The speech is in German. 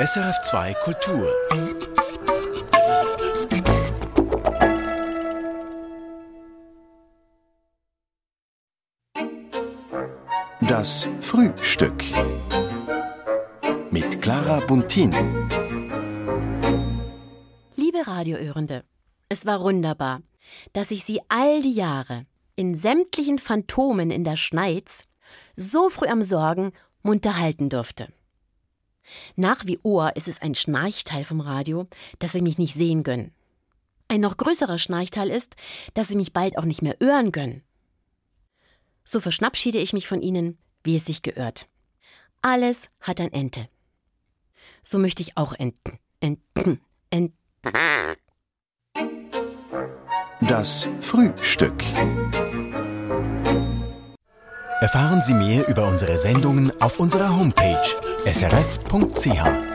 SRF2 Kultur. Das Frühstück mit Clara Buntin. Liebe Radiohörende, es war wunderbar, dass ich Sie all die Jahre in sämtlichen Phantomen in der Schneiz so früh am Sorgen munter halten durfte. Nach wie Ohr ist es ein Schnarchteil vom Radio, dass Sie mich nicht sehen können. Ein noch größerer Schnarchteil ist, dass Sie mich bald auch nicht mehr hören können. So verschnappschiede ich mich von Ihnen, wie es sich gehört. Alles hat ein Ente. So möchte ich auch enten. Enten. Enten. Das Frühstück. Erfahren Sie mehr über unsere Sendungen auf unserer Homepage srf.ch.